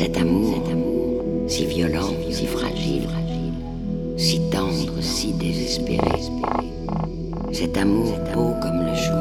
Cet amour, si violent, si fragile, si tendre, si désespéré. Cet amour est beau comme le jour.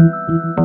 Música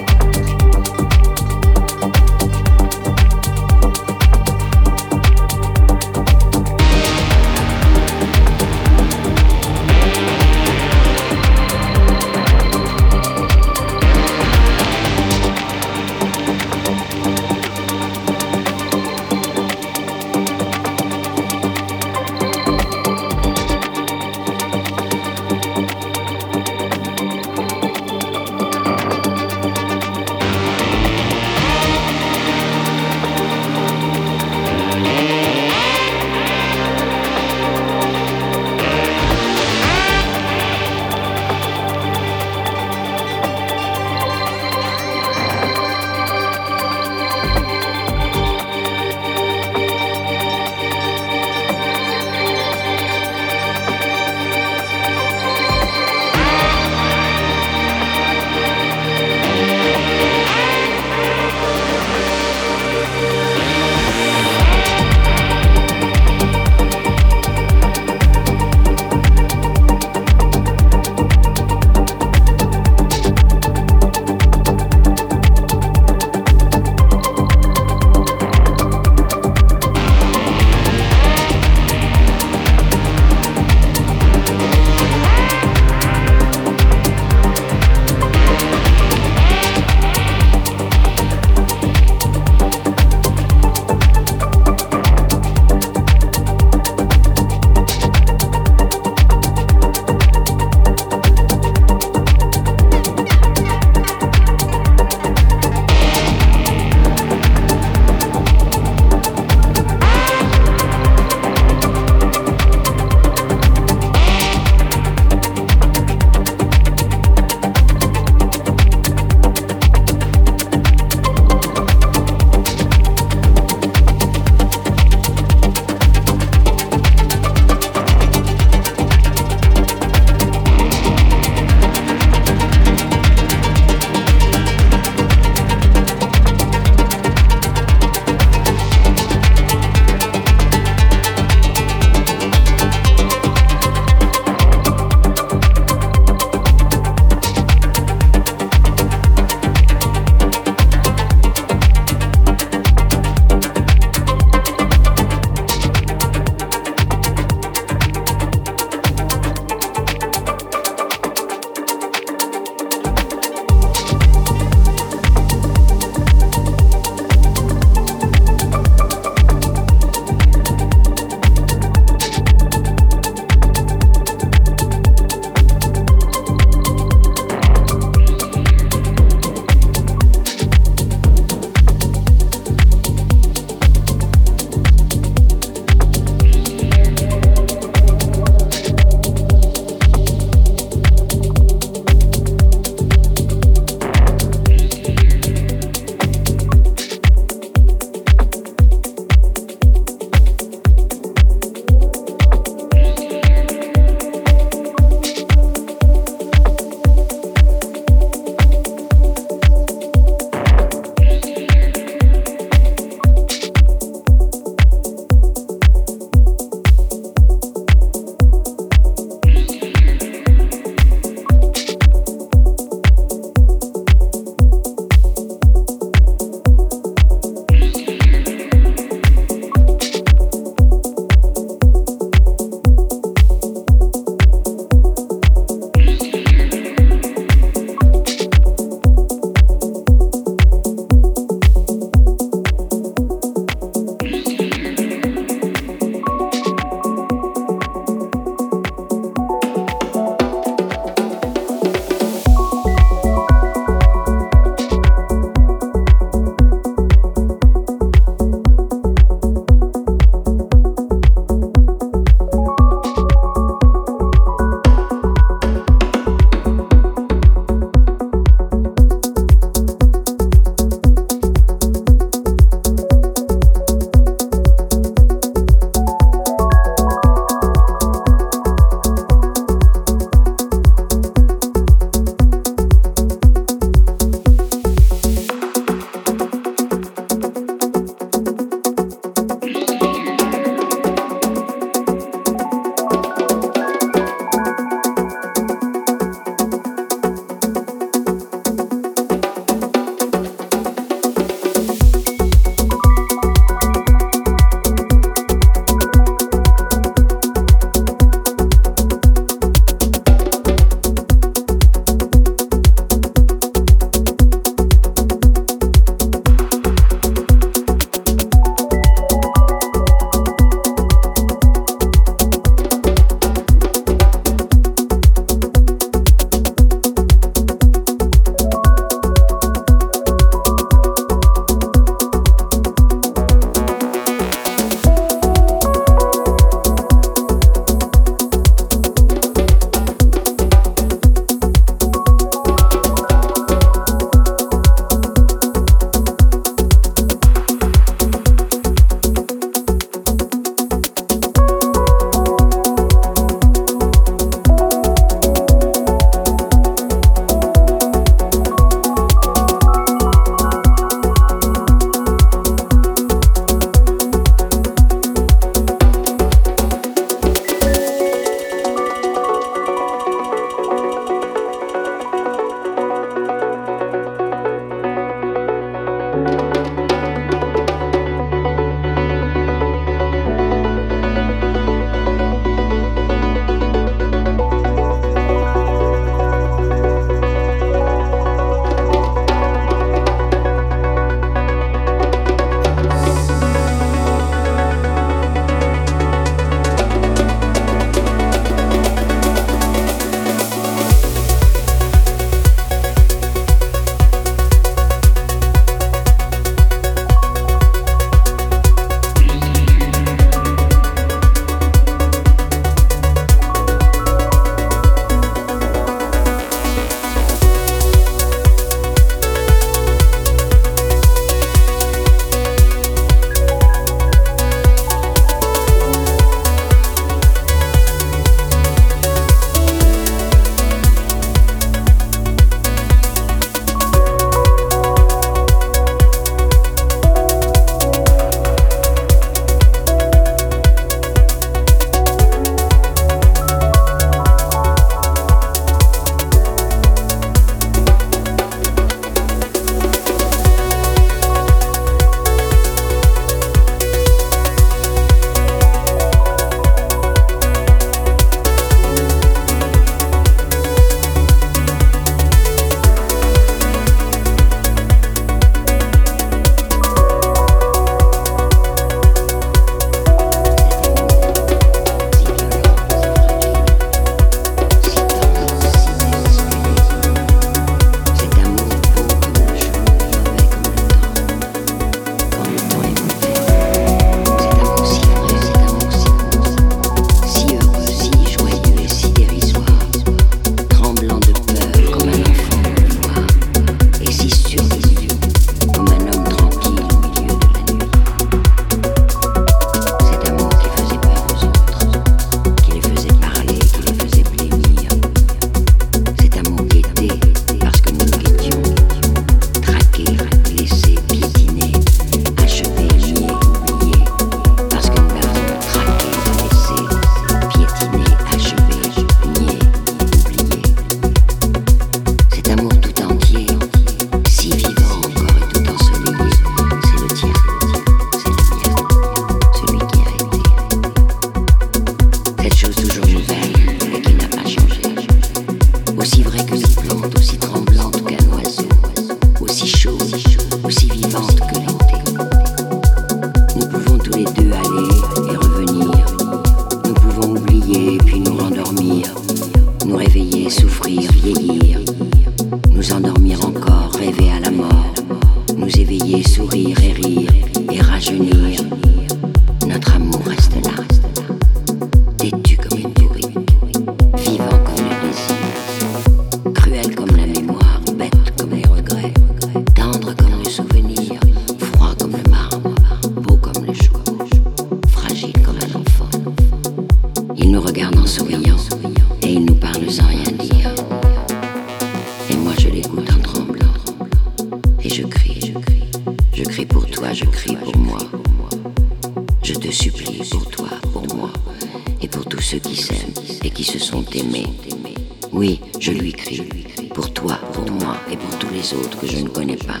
que je ne connais pas.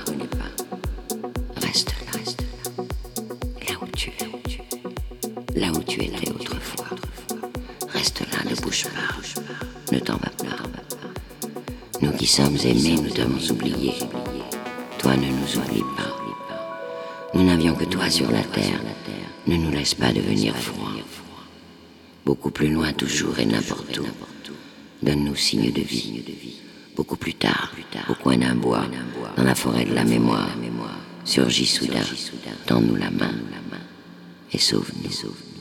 Reste là, reste là, là où tu es, là où tu étais autrefois. Reste là, ne bouge pas, ne t'en vas pas. Nous qui sommes aimés, nous devons oublier. Toi ne nous oublie pas. Nous n'avions que toi sur la terre. Ne nous laisse pas devenir froid. Beaucoup plus loin toujours et n'importe où. Donne-nous signe de vie. Beaucoup plus tard, au coin d'un bois, dans la forêt de la mémoire, surgit soudain, tends-nous la main et sauve-nous.